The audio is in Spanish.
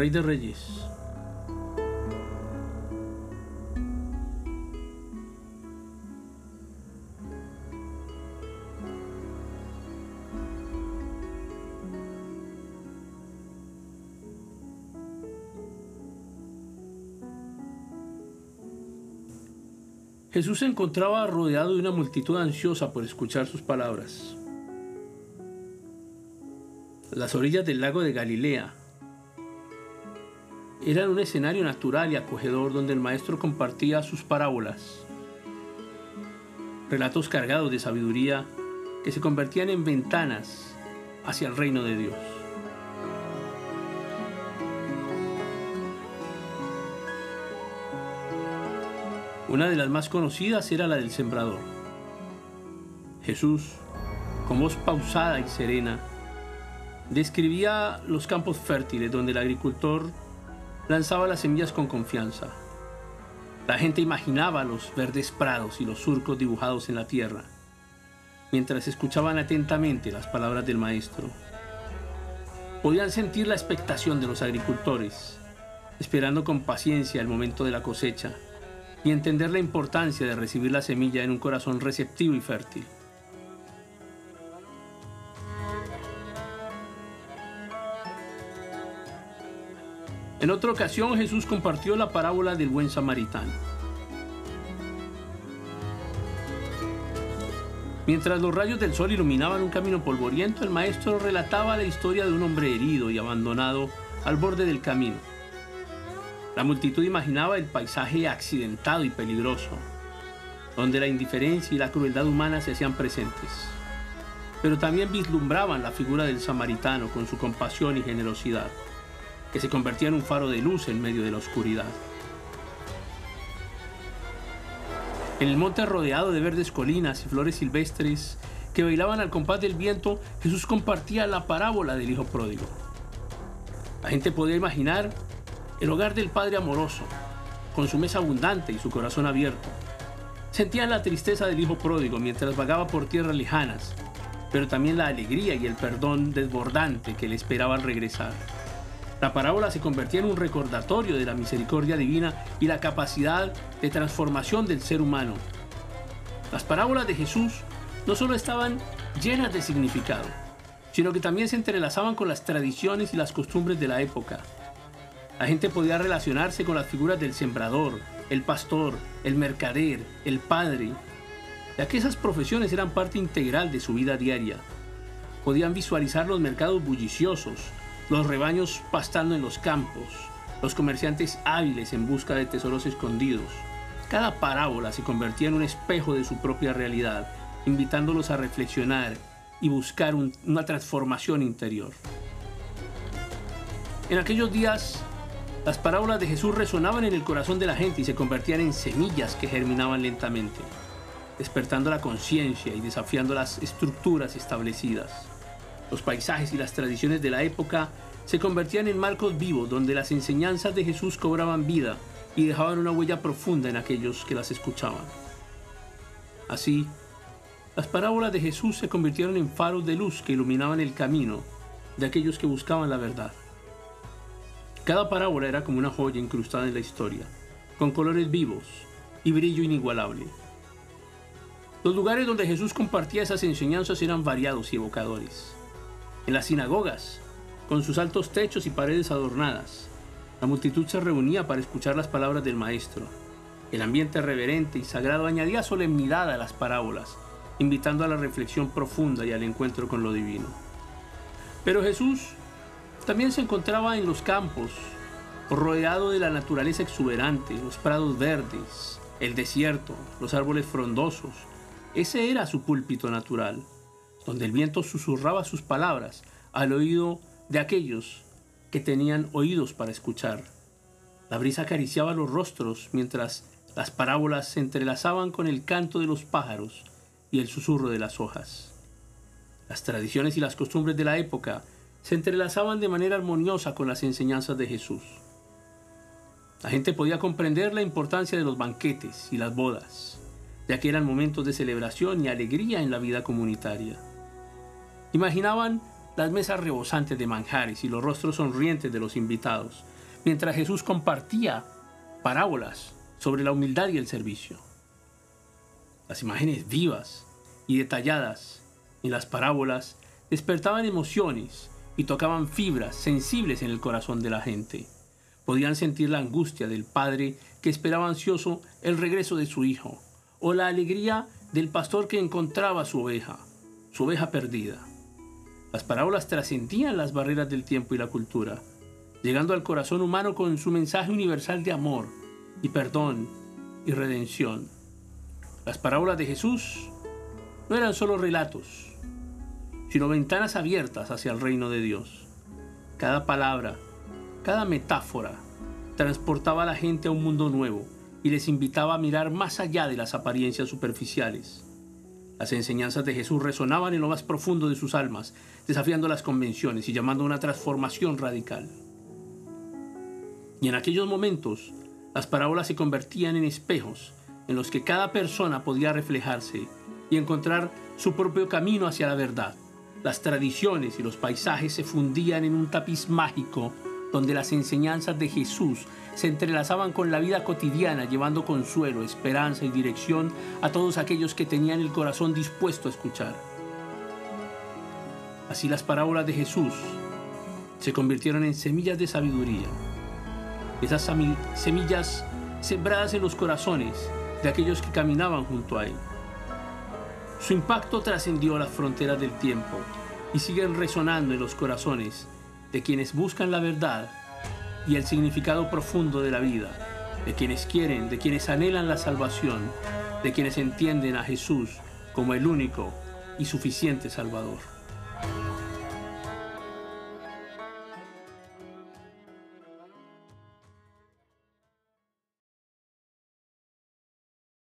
Rey de Reyes. Jesús se encontraba rodeado de una multitud ansiosa por escuchar sus palabras. Las orillas del lago de Galilea eran un escenario natural y acogedor donde el maestro compartía sus parábolas, relatos cargados de sabiduría que se convertían en ventanas hacia el reino de Dios. Una de las más conocidas era la del sembrador. Jesús, con voz pausada y serena, describía los campos fértiles donde el agricultor lanzaba las semillas con confianza. La gente imaginaba los verdes prados y los surcos dibujados en la tierra, mientras escuchaban atentamente las palabras del maestro. Podían sentir la expectación de los agricultores, esperando con paciencia el momento de la cosecha y entender la importancia de recibir la semilla en un corazón receptivo y fértil. En otra ocasión Jesús compartió la parábola del buen samaritano. Mientras los rayos del sol iluminaban un camino polvoriento, el maestro relataba la historia de un hombre herido y abandonado al borde del camino. La multitud imaginaba el paisaje accidentado y peligroso, donde la indiferencia y la crueldad humana se hacían presentes. Pero también vislumbraban la figura del samaritano con su compasión y generosidad, que se convertía en un faro de luz en medio de la oscuridad. En el monte rodeado de verdes colinas y flores silvestres que bailaban al compás del viento, Jesús compartía la parábola del Hijo Pródigo. La gente podía imaginar el hogar del Padre amoroso, con su mesa abundante y su corazón abierto. Sentían la tristeza del Hijo pródigo mientras vagaba por tierras lejanas, pero también la alegría y el perdón desbordante que le esperaba al regresar. La parábola se convertía en un recordatorio de la misericordia divina y la capacidad de transformación del ser humano. Las parábolas de Jesús no solo estaban llenas de significado, sino que también se entrelazaban con las tradiciones y las costumbres de la época. La gente podía relacionarse con las figuras del sembrador, el pastor, el mercader, el padre, ya que esas profesiones eran parte integral de su vida diaria. Podían visualizar los mercados bulliciosos, los rebaños pastando en los campos, los comerciantes hábiles en busca de tesoros escondidos. Cada parábola se convertía en un espejo de su propia realidad, invitándolos a reflexionar y buscar una transformación interior. En aquellos días las parábolas de Jesús resonaban en el corazón de la gente y se convertían en semillas que germinaban lentamente, despertando la conciencia y desafiando las estructuras establecidas. Los paisajes y las tradiciones de la época se convertían en marcos vivos donde las enseñanzas de Jesús cobraban vida y dejaban una huella profunda en aquellos que las escuchaban. Así, las parábolas de Jesús se convirtieron en faros de luz que iluminaban el camino de aquellos que buscaban la verdad. Cada parábola era como una joya incrustada en la historia, con colores vivos y brillo inigualable. Los lugares donde Jesús compartía esas enseñanzas eran variados y evocadores. En las sinagogas, con sus altos techos y paredes adornadas, la multitud se reunía para escuchar las palabras del Maestro. El ambiente reverente y sagrado añadía solemnidad a las parábolas, invitando a la reflexión profunda y al encuentro con lo divino. Pero Jesús también se encontraba en los campos, rodeado de la naturaleza exuberante, los prados verdes, el desierto, los árboles frondosos. Ese era su púlpito natural, donde el viento susurraba sus palabras al oído de aquellos que tenían oídos para escuchar. La brisa acariciaba los rostros mientras las parábolas se entrelazaban con el canto de los pájaros y el susurro de las hojas. Las tradiciones y las costumbres de la época se entrelazaban de manera armoniosa con las enseñanzas de Jesús. La gente podía comprender la importancia de los banquetes y las bodas, ya que eran momentos de celebración y alegría en la vida comunitaria. Imaginaban las mesas rebosantes de manjares y los rostros sonrientes de los invitados, mientras Jesús compartía parábolas sobre la humildad y el servicio. Las imágenes vivas y detalladas en las parábolas despertaban emociones y tocaban fibras sensibles en el corazón de la gente. Podían sentir la angustia del padre que esperaba ansioso el regreso de su hijo, o la alegría del pastor que encontraba su oveja, su oveja perdida. Las parábolas trascendían las barreras del tiempo y la cultura, llegando al corazón humano con su mensaje universal de amor y perdón y redención. Las parábolas de Jesús no eran solo relatos, sino ventanas abiertas hacia el reino de Dios. Cada palabra, cada metáfora transportaba a la gente a un mundo nuevo y les invitaba a mirar más allá de las apariencias superficiales. Las enseñanzas de Jesús resonaban en lo más profundo de sus almas, desafiando las convenciones y llamando a una transformación radical. Y en aquellos momentos, las parábolas se convertían en espejos en los que cada persona podía reflejarse y encontrar su propio camino hacia la verdad. Las tradiciones y los paisajes se fundían en un tapiz mágico donde las enseñanzas de Jesús se entrelazaban con la vida cotidiana, llevando consuelo, esperanza y dirección a todos aquellos que tenían el corazón dispuesto a escuchar. Así las parábolas de Jesús se convirtieron en semillas de sabiduría, esas semillas sembradas en los corazones de aquellos que caminaban junto a Él. Su impacto trascendió las fronteras del tiempo y siguen resonando en los corazones de quienes buscan la verdad y el significado profundo de la vida, de quienes quieren, de quienes anhelan la salvación, de quienes entienden a Jesús como el único y suficiente Salvador.